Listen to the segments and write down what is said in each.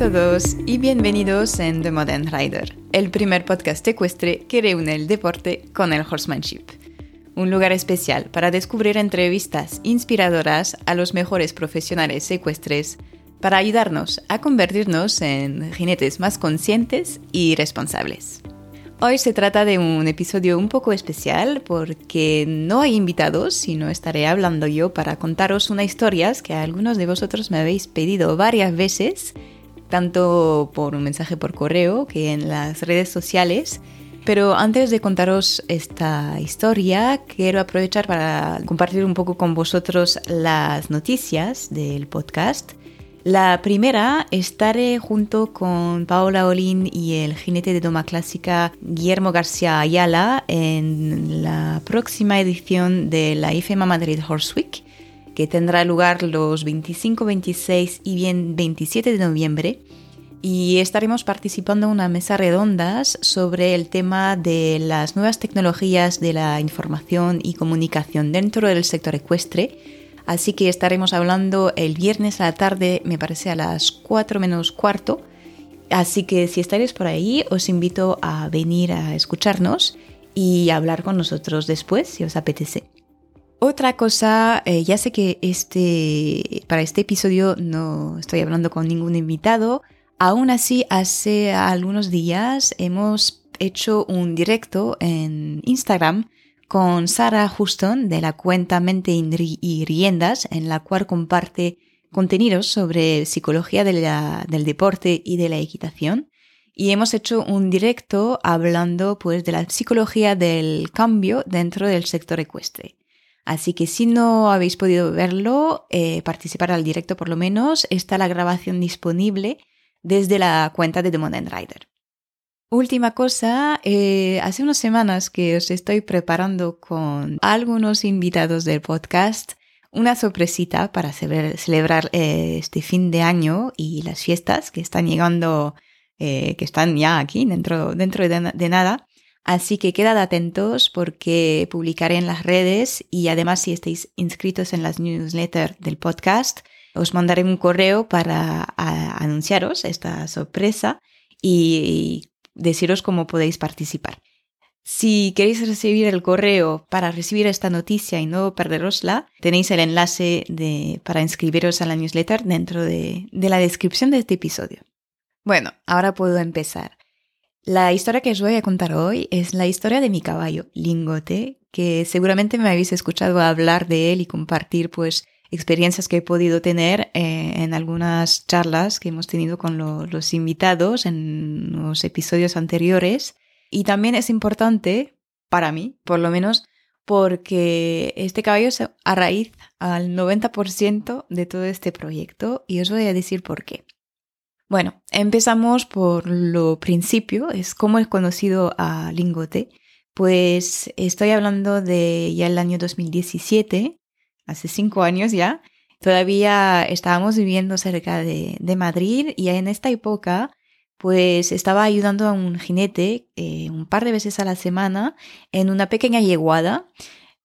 todos y bienvenidos en The Modern Rider, el primer podcast ecuestre que reúne el deporte con el horsemanship. Un lugar especial para descubrir entrevistas inspiradoras a los mejores profesionales ecuestres para ayudarnos a convertirnos en jinetes más conscientes y responsables. Hoy se trata de un episodio un poco especial porque no hay invitados, sino estaré hablando yo para contaros unas historias que algunos de vosotros me habéis pedido varias veces, tanto por un mensaje por correo que en las redes sociales. Pero antes de contaros esta historia, quiero aprovechar para compartir un poco con vosotros las noticias del podcast la primera, estaré junto con Paola Olin y el jinete de doma clásica Guillermo García Ayala en la próxima edición de la IFEMA Madrid Horse Week, que tendrá lugar los 25, 26 y bien 27 de noviembre. Y estaremos participando en una mesa redondas sobre el tema de las nuevas tecnologías de la información y comunicación dentro del sector ecuestre Así que estaremos hablando el viernes a la tarde, me parece a las 4 menos cuarto. Así que si estaréis por ahí, os invito a venir a escucharnos y hablar con nosotros después, si os apetece. Otra cosa, eh, ya sé que este, para este episodio no estoy hablando con ningún invitado, aún así hace algunos días hemos hecho un directo en Instagram con Sara Houston de la cuenta Mente y Riendas, en la cual comparte contenidos sobre psicología del deporte y de la equitación. Y hemos hecho un directo hablando pues de la psicología del cambio dentro del sector ecuestre. Así que si no habéis podido verlo, eh, participar al directo por lo menos, está la grabación disponible desde la cuenta de The Modern Rider. Última cosa, eh, hace unas semanas que os estoy preparando con algunos invitados del podcast una sorpresita para celebrar eh, este fin de año y las fiestas que están llegando, que están ya aquí dentro, dentro de, de nada. Así que quedad atentos porque publicaré en las redes y además si estáis inscritos en las newsletters del podcast, os mandaré un correo para anunciaros esta sorpresa y deciros cómo podéis participar. Si queréis recibir el correo para recibir esta noticia y no perderosla, tenéis el enlace de, para inscribiros a la newsletter dentro de, de la descripción de este episodio. Bueno, ahora puedo empezar. La historia que os voy a contar hoy es la historia de mi caballo, Lingote, que seguramente me habéis escuchado hablar de él y compartir pues experiencias que he podido tener eh, en algunas charlas que hemos tenido con los invitados en los episodios anteriores. Y también es importante, para mí, por lo menos, porque este caballo es a raíz al 90% de todo este proyecto y os voy a decir por qué. Bueno, empezamos por lo principio, es cómo he conocido a Lingote. Pues estoy hablando de ya el año 2017, hace cinco años ya, todavía estábamos viviendo cerca de, Madrid y en esta época pues estaba ayudando a un jinete eh, un par de veces a la semana en una pequeña yeguada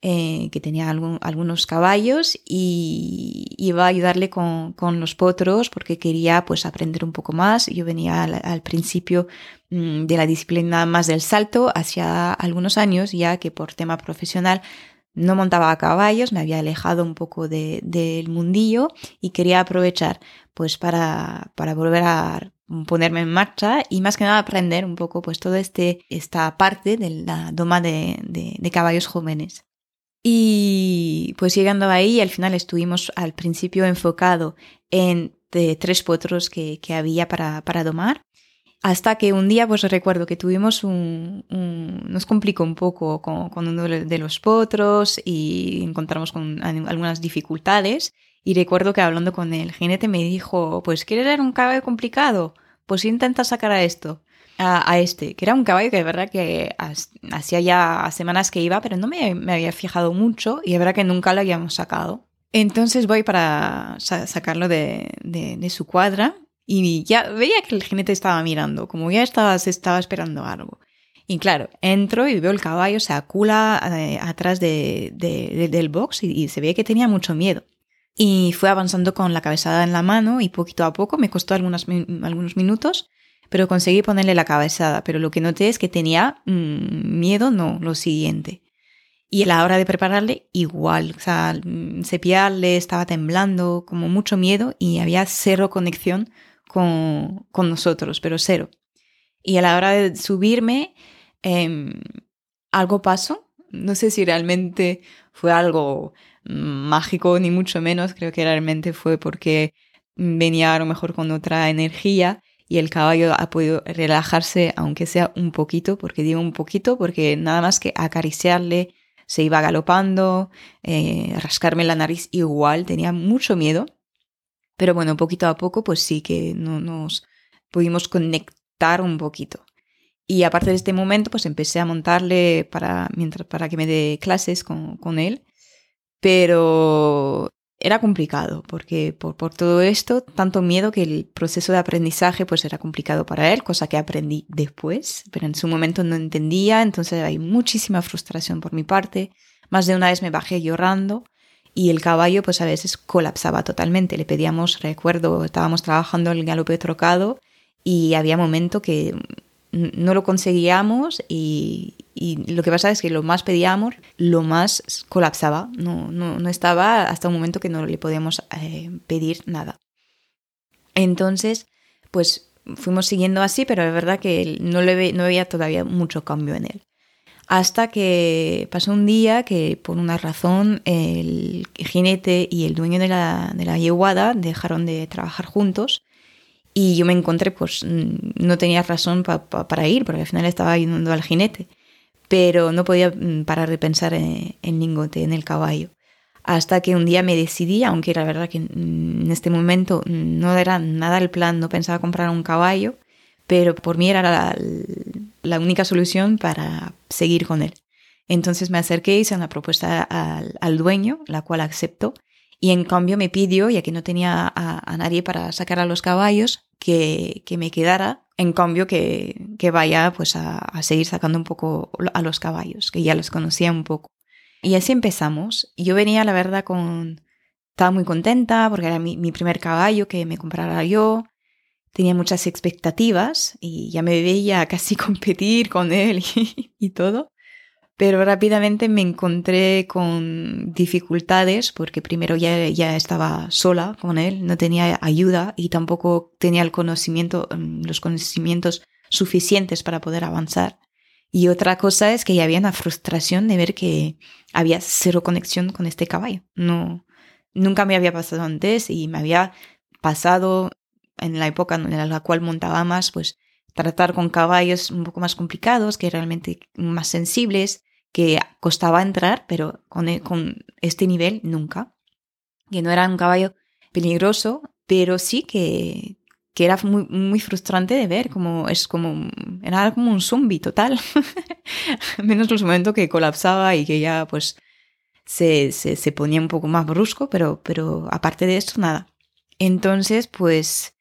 eh, que tenía algunos caballos y iba a ayudarle con, los potros porque quería pues aprender un poco más. Yo venía al, principio mm, de la disciplina más del salto hacia algunos años ya que por tema profesional no montaba a caballos, me había alejado un poco del mundillo y quería aprovechar pues para, para volver a ponerme en marcha y más que nada aprender un poco pues todo este, esta parte de la doma de, de, caballos jóvenes. Y pues llegando ahí, al final estuvimos al principio enfocado en tres potros que, que había para, para domar hasta que un día, pues recuerdo que tuvimos un, nos complicó un poco con, uno de los potros y encontramos con algunas dificultades. Y recuerdo que hablando con el jinete me dijo, pues ¿quieres ver un caballo complicado? Pues intenta sacar a esto, a, este, que era un caballo que de verdad que hacía ya semanas que iba, pero no me, había fijado mucho y de verdad que nunca lo habíamos sacado. Entonces voy para sacarlo de, de su cuadra y ya veía que el jinete estaba mirando, como ya estaba, se estaba esperando algo. Y claro, entro y veo el caballo, se acula eh, atrás de, del box y, se ve que tenía mucho miedo. y fue avanzando con la cabezada en la mano y poquito a poco, me costó algunos, algunos minutos, pero conseguí ponerle la cabezada. Pero lo que noté es que tenía mm, miedo, no, lo siguiente. Y a la hora de prepararle, igual. O sea, mm, cepillarle, estaba temblando, como mucho miedo y había cero conexión con, con nosotros, pero cero. Y a la hora de subirme, em, algo pasó. No sé si realmente fue algo mágico, ni mucho menos. Creo que realmente fue porque venía a lo mejor con otra energía y el caballo ha podido relajarse, aunque sea un poquito, porque digo un poquito, porque nada más que acariciarle se iba galopando, eh, rascarme la nariz igual, tenía mucho miedo. Pero bueno, poquito a poco, pues sí que no, nos pudimos conectar un poquito. Y aparte de este momento, pues empecé a montarle para, mientras, para que me dé clases con, con él pero era complicado porque por, por, todo esto, tanto miedo que el proceso de aprendizaje pues era complicado para él, cosa que aprendí después, pero en su momento no entendía, entonces hay muchísima frustración por mi parte. Más de una vez me bajé llorando y el caballo pues a veces colapsaba totalmente. Le pedíamos, recuerdo, estábamos trabajando el galope trocado y había momento que no lo conseguíamos y, lo que pasa es que lo más pedíamos, lo más colapsaba. No, no, estaba hasta un momento que no le podíamos eh, pedir nada. Entonces, pues fuimos siguiendo así, pero es verdad que no, le no había todavía mucho cambio en él. Hasta que pasó un día que por una razón el jinete y el dueño de la, de la yeguada dejaron de trabajar juntos y yo me encontré, pues no tenía razón para ir, porque al final estaba yendo al jinete, pero no podía mm, parar de pensar en, en Lingote, en el caballo. Hasta que un día me decidí, aunque era verdad que en este momento no era nada el plan, no pensaba comprar un caballo, pero por mí era la, la única solución para seguir con él. Entonces me acerqué, hice una propuesta al, al dueño, la cual aceptó, y en cambio me pidió, ya que no tenía a, nadie para sacar a los caballos, que, que me quedara, en cambio que, que vaya pues a, a, seguir sacando un poco a los caballos, que ya los conocía un poco. Y así empezamos. Yo venía, la verdad, con... Estaba muy contenta porque era mi, mi primer caballo que me comprara yo. Tenía muchas expectativas y ya me veía casi competir con él y, y todo pero rápidamente me encontré con dificultades porque primero ya, ya estaba sola con él, no tenía ayuda y tampoco tenía el conocimiento, mm, los conocimientos suficientes para poder avanzar. Y otra cosa es que ya había una frustración de ver que había cero conexión con este caballo. No, nunca me había pasado antes y me había pasado en la época en la cual montaba más, pues tratar con caballos un poco más complicados, que realmente más sensibles, que costaba entrar, pero con, e, con este nivel nunca. Que no era un caballo peligroso, pero sí que, que era muy, muy frustrante de ver, como es como era como un zombie total. Menos los momentos que colapsaba y que ya pues se, se, se, ponía un poco más brusco, pero, pero aparte de eso, nada. Entonces, pues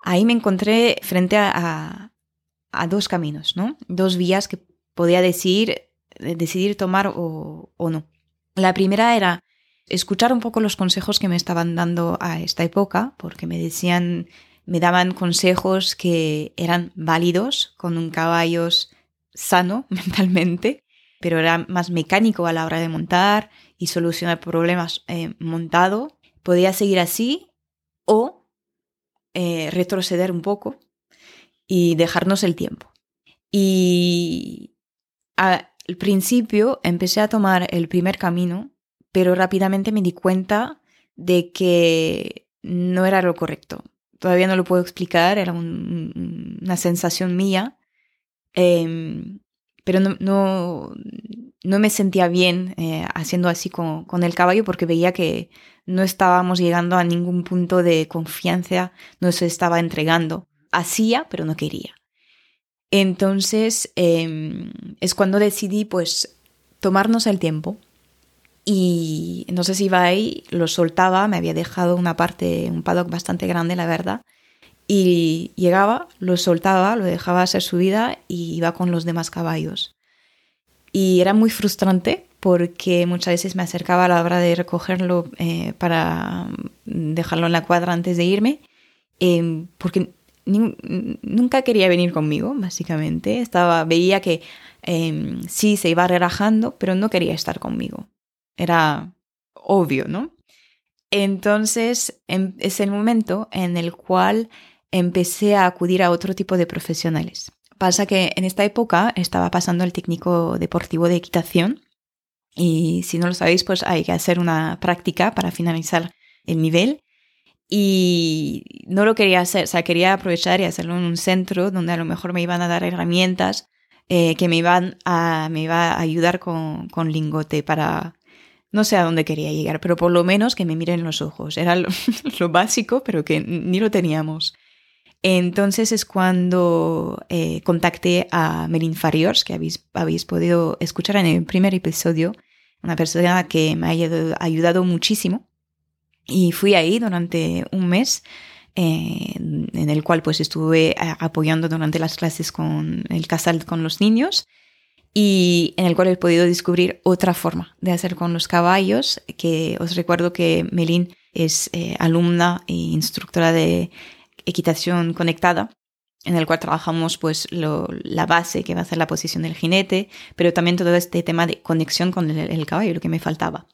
ahí me encontré frente a, a, a dos caminos, ¿no? Dos vías que podía decir decidir tomar o, no. La primera era escuchar un poco los consejos que me estaban dando a esta época, porque me decían, me daban consejos que eran válidos con un caballo sano mentalmente, pero era más mecánico a la hora de montar y solucionar problemas eh, montado. Podía seguir así o eh, retroceder un poco y dejarnos el tiempo. Y a, al principio empecé a tomar el primer camino, pero rápidamente me di cuenta de que no era lo correcto. Todavía no lo puedo explicar, era una sensación mía, em, pero no, no, me sentía bien eh, haciendo así con, con, el caballo porque veía que no estábamos llegando a ningún punto de confianza, no se estaba entregando. Hacía, pero no quería. Entonces em, es cuando decidí pues tomarnos el tiempo y entonces iba ahí, lo soltaba, me había dejado una parte, un paddock bastante grande la verdad, y llegaba, lo soltaba, lo dejaba hacer su vida y iba con los demás caballos. Y era muy frustrante porque muchas veces me acercaba a la hora de recogerlo eh, para dejarlo en la cuadra antes de irme, eh, porque nunca quería venir conmigo, básicamente. Estaba, veía que em, sí se iba relajando, pero no quería estar conmigo. Era obvio, ¿no? Entonces em, es el momento en el cual empecé a acudir a otro tipo de profesionales. Pasa que en esta época estaba pasando el técnico deportivo de equitación y si no lo sabéis, pues hay que hacer una práctica para finalizar el nivel y no lo quería hacer, o sea, quería aprovechar y hacerlo en un centro donde a lo mejor me iban a dar herramientas eh, que me iban a, me iba a ayudar con, con, lingote para, no sé a dónde quería llegar, pero por lo menos que me miren los ojos. Era lo, básico, pero que ni lo teníamos. Entonces es cuando eh, contacté a Melin Fariors, que habéis, habéis podido escuchar en el primer episodio, una persona que me ha ayudado muchísimo y fui ahí durante un mes, eh, en el cual pues estuve eh, apoyando durante las clases con el casal con los niños y en el cual he podido descubrir otra forma de hacer con los caballos, que os recuerdo que Melin es eh, alumna e instructora de equitación conectada, en el cual trabajamos pues lo, la base que va a ser la posición del jinete, pero también todo este tema de conexión con el, el caballo, lo que me faltaba.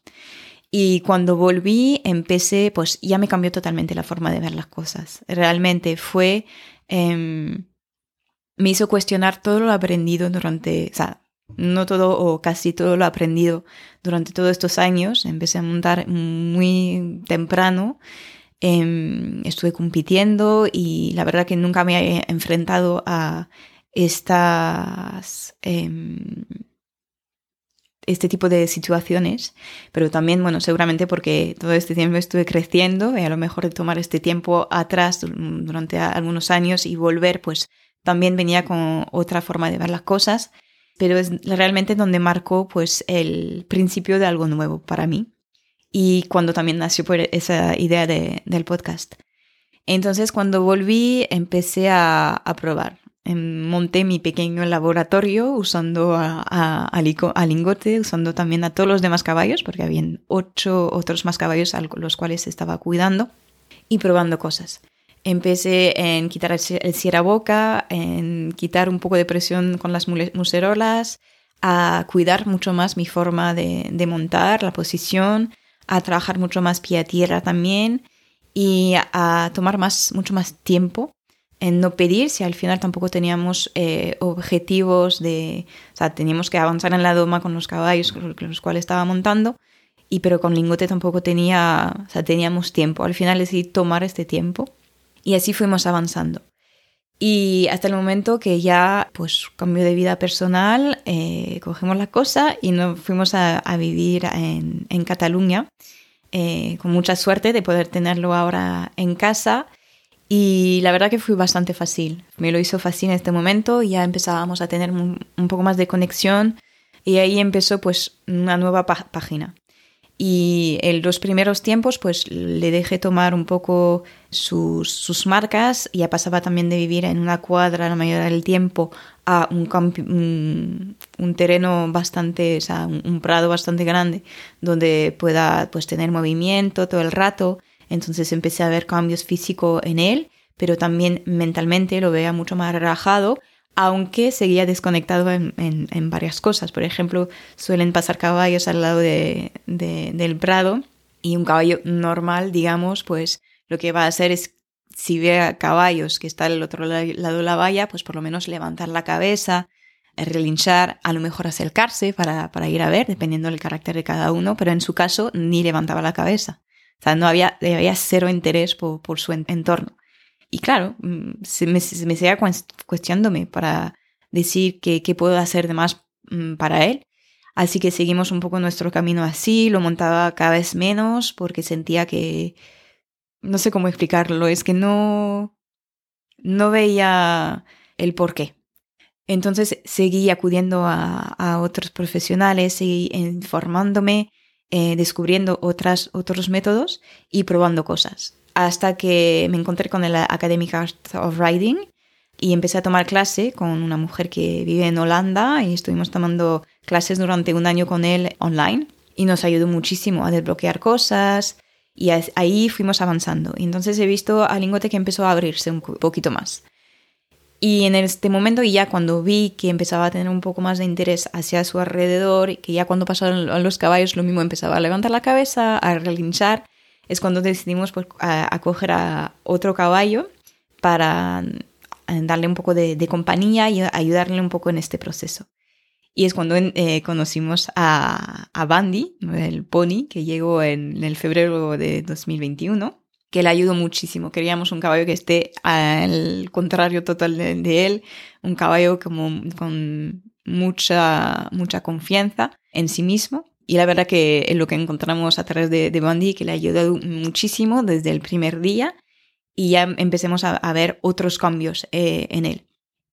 Y cuando volví, empecé, pues ya me cambió totalmente la forma de ver las cosas. Realmente fue, em, me hizo cuestionar todo lo aprendido durante, o sea, no todo o casi todo lo aprendido durante todos estos años. Empecé a montar muy temprano. Em, estuve compitiendo y la verdad que nunca me he enfrentado a estas em, este tipo de situaciones, pero también, bueno, seguramente porque todo este tiempo estuve creciendo y a lo mejor de tomar este tiempo atrás durante algunos años y volver, pues también venía con otra forma de ver las cosas, pero es realmente donde marcó pues el principio de algo nuevo para mí y cuando también nació por esa idea de, del podcast. Entonces cuando volví empecé a, a probar, monté mi pequeño laboratorio usando a, a, Lingote, usando también a todos los demás caballos, porque habían ocho otros más caballos a los cuales estaba cuidando, y probando cosas. Empecé en quitar el cierra boca, en quitar un poco de presión con las muserolas, a cuidar mucho más mi forma de, de montar, la posición, a trabajar mucho más pie a tierra también y a tomar más, mucho más tiempo en no pedir si al final tampoco teníamos eh, objetivos de, o sea, teníamos que avanzar en la doma con los caballos con los cuales estaba montando, y pero con lingote tampoco tenía, o sea, teníamos tiempo. Al final decidí tomar este tiempo y así fuimos avanzando. Y hasta el momento que ya, pues, cambio de vida personal, eh, cogemos la cosa y nos fuimos a, vivir en, en Cataluña, eh, con mucha suerte de poder tenerlo ahora en casa y la verdad que fue bastante fácil. Me lo hizo fácil en este momento ya empezábamos a tener un, poco más de conexión y ahí empezó pues una nueva página. Y en los primeros tiempos pues le dejé tomar un poco sus, sus marcas. Ya pasaba también de vivir en una cuadra la mayoría del tiempo a un terreno bastante, o sea, un, un, prado bastante grande donde pueda pues tener movimiento todo el rato entonces empecé a ver cambios físicos en él, pero también mentalmente lo veía mucho más relajado, aunque seguía desconectado en, varias cosas. Por ejemplo, suelen pasar caballos al lado de, del prado y un caballo normal, digamos, pues lo que va a hacer es si ve caballos que están al otro lado de la valla, pues por lo menos levantar la cabeza, relinchar, a lo mejor acercarse para, para ir a ver, dependiendo del carácter de cada uno, pero en su caso ni levantaba la cabeza. O sea, no había, había cero interés por, por su entorno. Y claro, mm, se me, se me seguía cuestionándome para decir qué, qué puedo hacer de más mm, para él. Así que seguimos un poco nuestro camino así, lo montaba cada vez menos porque sentía que, no sé cómo explicarlo, es que no, no veía el por qué. Entonces seguí acudiendo a, a otros profesionales, seguí informándome eh, descubriendo otras, otros métodos y probando cosas. Hasta que me encontré con el Academic Art of Riding y empecé a tomar clase con una mujer que vive en Holanda y estuvimos tomando clases durante un año con él online y nos ayudó muchísimo a desbloquear cosas y ahí fuimos avanzando. Entonces he visto a Lingote que empezó a abrirse un poquito más. Y en este momento, y ya cuando vi que empezaba a tener un poco más de interés hacia su alrededor, y que ya cuando pasaron los caballos lo mismo empezaba a levantar la cabeza, a relinchar, es cuando decidimos pues, a, coger a otro caballo para eh, darle un poco de, compañía y ayudarle un poco en este proceso. Y es cuando eh, conocimos a, a Bandy, el pony, que llegó en, el febrero de 2021 que le ayudó muchísimo. Queríamos un caballo que esté al contrario total de, él, un caballo como con mucha, mucha confianza en sí mismo. Y la verdad que es lo que encontramos a través de, de Bundy, que le ha ayudado muchísimo desde el primer día y ya empecemos a, ver otros cambios eh, en él.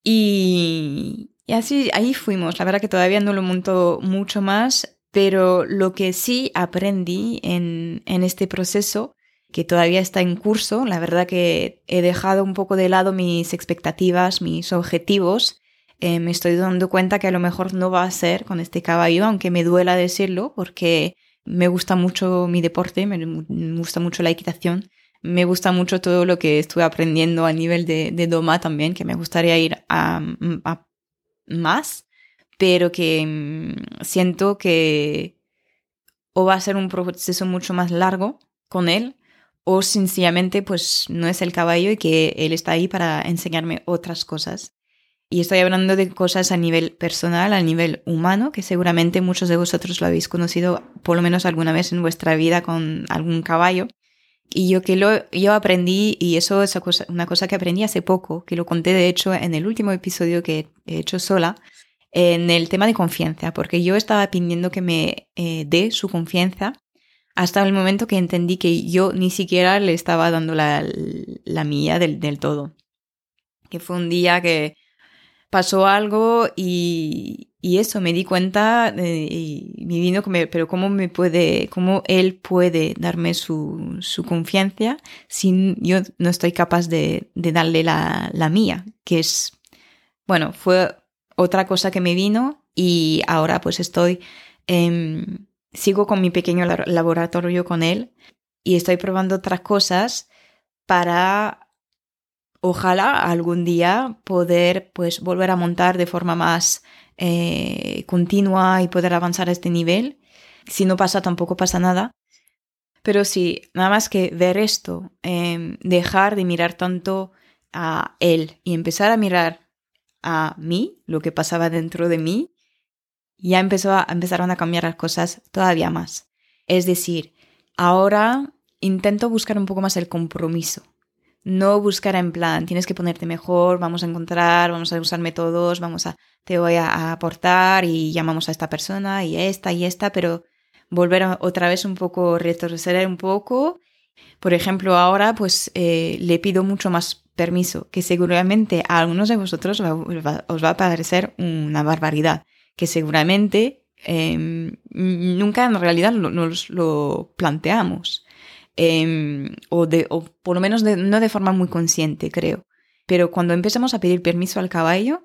Y, y, así ahí fuimos. La verdad que todavía no lo monto mucho más, pero lo que sí aprendí en, en este proceso que todavía está en curso. La verdad que he dejado un poco de lado mis expectativas, mis objetivos. Eh, me estoy dando cuenta que a lo mejor no va a ser con este caballo, aunque me duela decirlo, porque me gusta mucho mi deporte, me, gusta mucho la equitación, me gusta mucho todo lo que estuve aprendiendo a nivel de, de Doma también, que me gustaría ir a, a más, pero que mm, siento que o va a ser un proceso mucho más largo con él o sencillamente pues no es el caballo y que él está ahí para enseñarme otras cosas. Y estoy hablando de cosas a nivel personal, a nivel humano, que seguramente muchos de vosotros lo habéis conocido por lo menos alguna vez en vuestra vida con algún caballo. Y yo que lo yo aprendí, y eso es una cosa que aprendí hace poco, que lo conté de hecho en el último episodio que he hecho sola, en el tema de confianza, porque yo estaba pidiendo que me eh, dé su confianza hasta el momento que entendí que yo ni siquiera le estaba dando la, la mía del, del, todo. Que fue un día que pasó algo y, y eso, me di cuenta y me vino, pero cómo me puede, cómo él puede darme su, su confianza si yo no estoy capaz de, de darle la, la mía, que es, bueno, fue otra cosa que me vino y ahora pues estoy... en sigo con mi pequeño laboratorio con él y estoy probando otras cosas para ojalá algún día poder pues volver a montar de forma más eh, continua y poder avanzar a este nivel. Si no pasa tampoco pasa nada. Pero sí, nada más que ver esto, em, dejar de mirar tanto a él y empezar a mirar a mí, lo que pasaba dentro de mí, ya empezó a, empezaron a cambiar las cosas todavía más. Es decir, ahora intento buscar un poco más el compromiso. No buscar en plan, tienes que ponerte mejor, vamos a encontrar, vamos a usar métodos, vamos a, te voy a, aportar y llamamos a esta persona y esta y esta, pero volver otra vez un poco, retroceder un poco. Por ejemplo, ahora pues eh, le pido mucho más permiso, que seguramente a algunos de vosotros os va a parecer una barbaridad que seguramente em, nunca en realidad nos lo planteamos. Em, o, de, o por lo menos no de forma muy consciente, creo. Pero cuando empezamos a pedir permiso al caballo,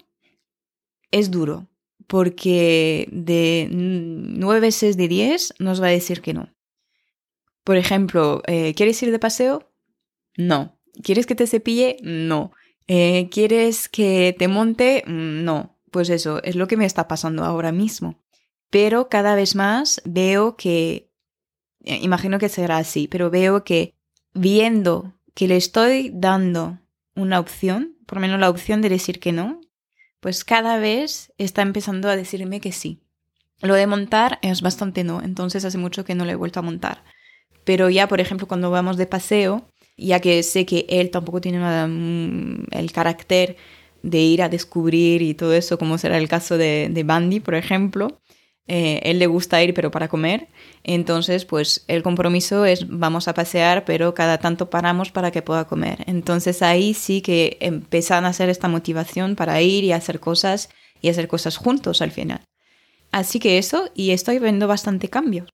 es duro, porque de nueve veces de diez nos va a decir que no. Por ejemplo, eh, ¿quieres ir de paseo? No. ¿Quieres que te cepille? No. Eh, ¿Quieres que te monte? No pues eso, es lo que me está pasando ahora mismo. Pero cada vez más veo que, eh, imagino que será así, pero veo que viendo que le estoy dando una opción, por lo menos la opción de decir que no, pues cada vez está empezando a decirme que sí. Lo de montar es bastante no, entonces hace mucho que no le he vuelto a montar. Pero ya, por ejemplo, cuando vamos de paseo, ya que sé que él tampoco tiene mm, el carácter de ir a descubrir y todo eso, como será el caso de, de Bandy, por ejemplo. Eh, él le gusta ir, pero para comer. Entonces, pues el compromiso es vamos a pasear, pero cada tanto paramos para que pueda comer. Entonces ahí sí que empiezan a hacer esta motivación para ir y hacer cosas y hacer cosas juntos al final. Así que eso, y estoy viendo bastante cambio.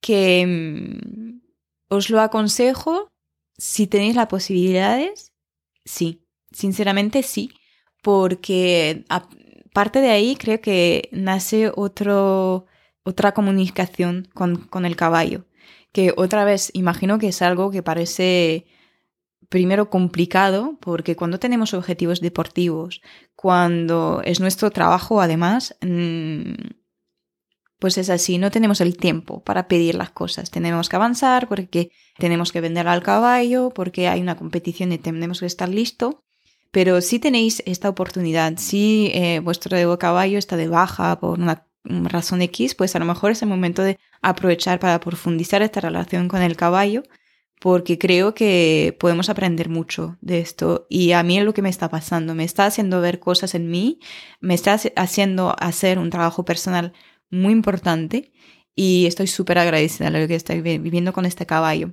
Que mm, os lo aconsejo si tenéis las posibilidades, sí, sinceramente sí porque parte de ahí creo que nace otro, otra comunicación con, con el caballo, que otra vez imagino que es algo que parece primero complicado porque cuando tenemos objetivos deportivos, cuando es nuestro trabajo además, mm, pues es así, no tenemos el tiempo para pedir las cosas. Tenemos que avanzar porque tenemos que vender al caballo, porque hay una competición y tenemos que estar listo. Pero si tenéis esta oportunidad, si eh, vuestro caballo está de baja por una razón X, pues a lo mejor es el momento de aprovechar para profundizar esta relación con el caballo, porque creo que podemos aprender mucho de esto. Y a mí es lo que me está pasando, me está haciendo ver cosas en mí, me está haciendo hacer un trabajo personal muy importante y estoy súper agradecida de lo que estoy viviendo con este caballo.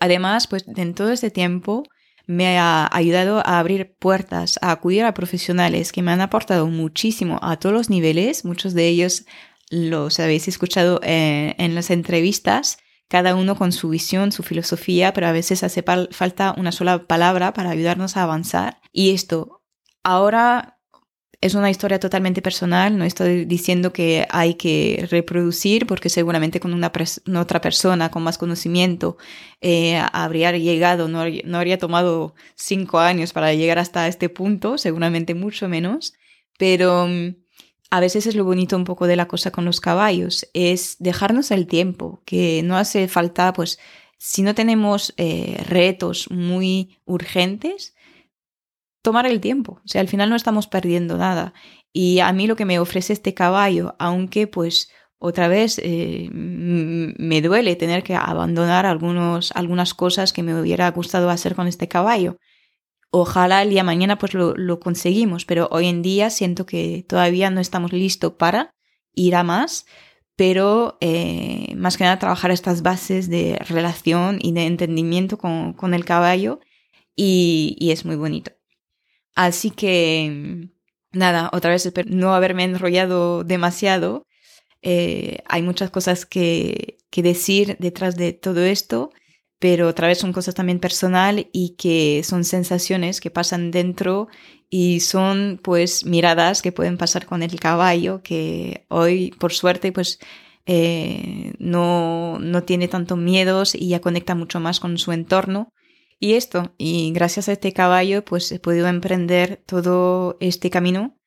Además, pues en todo este tiempo me ha ayudado a abrir puertas, a acudir a profesionales que me han aportado muchísimo a todos los niveles. Muchos de ellos los habéis escuchado eh, en las entrevistas, cada uno con su visión, su filosofía, pero a veces hace falta una sola palabra para ayudarnos a avanzar. Y esto, ahora es una historia totalmente personal, no estoy diciendo que hay que reproducir porque seguramente con una, otra persona con más conocimiento eh, habría llegado, no, no habría tomado cinco años para llegar hasta este punto, seguramente mucho menos, pero mm, a veces es lo bonito un poco de la cosa con los caballos, es dejarnos el tiempo, que no hace falta, pues, si no tenemos eh, retos muy urgentes, tomar el tiempo. O sea, al final no estamos perdiendo nada. Y a mí lo que me ofrece este caballo, aunque pues otra vez eh, me duele tener que abandonar algunos, algunas cosas que me hubiera gustado hacer con este caballo. Ojalá el día mañana pues lo, lo conseguimos, pero hoy en día siento que todavía no estamos listos para ir a más, pero eh, más que nada trabajar estas bases de relación y de entendimiento con, con el caballo y, y es muy bonito. Así que, nada, otra vez no haberme enrollado demasiado. Eh, hay muchas cosas que, decir detrás de todo esto, pero otra vez son cosas también personal y que son sensaciones que pasan dentro y son pues miradas que pueden pasar con el caballo que hoy por suerte pues eh, no, no tiene tantos miedos y ya conecta mucho más con su entorno y esto, y gracias a este caballo, pues he podido emprender todo este camino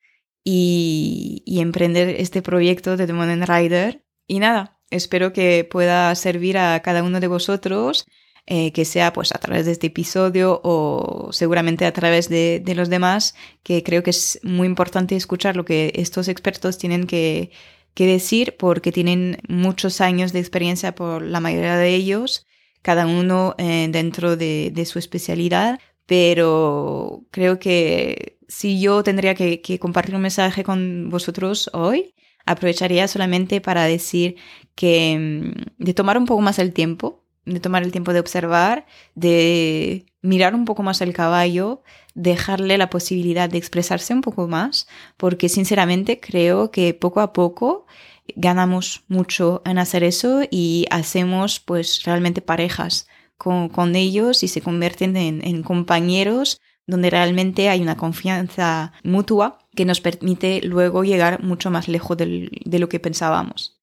y, emprender este proyecto de The Modern Rider. Y nada, espero que pueda servir a cada uno de vosotros, eh, que sea pues a través de este episodio o seguramente a través de, los demás, que creo que es muy importante escuchar lo que estos expertos tienen que decir porque tienen muchos años de experiencia por la mayoría de ellos cada uno eh, dentro de, su especialidad, pero creo que si yo tendría que, compartir un mensaje con vosotros hoy, aprovecharía solamente para decir que mm, de tomar un poco más el tiempo, de tomar el tiempo de observar, de mirar un poco más el caballo, dejarle la posibilidad de expresarse un poco más, porque sinceramente creo que poco a poco ganamos mucho en hacer eso y hacemos pues realmente parejas con, con ellos y se convierten en, compañeros donde realmente hay una confianza mutua que nos permite luego llegar mucho más lejos de lo que pensábamos.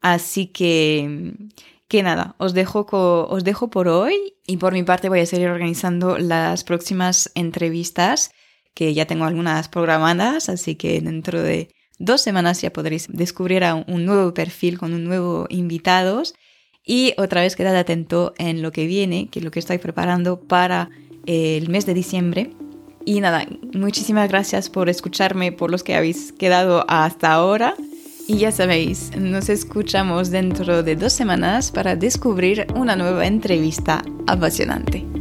Así que, que nada, os dejo, os dejo por hoy y por mi parte voy a seguir organizando las próximas entrevistas que ya tengo algunas programadas, así que dentro de dos semanas ya podréis descubrir un nuevo perfil con un nuevo invitados. Y otra vez quedad atento en lo que viene, que es lo que estoy preparando para el mes de diciembre. Y nada, muchísimas gracias por escucharme, por los que habéis quedado hasta ahora. Y ya sabéis, nos escuchamos dentro de dos semanas para descubrir una nueva entrevista apasionante.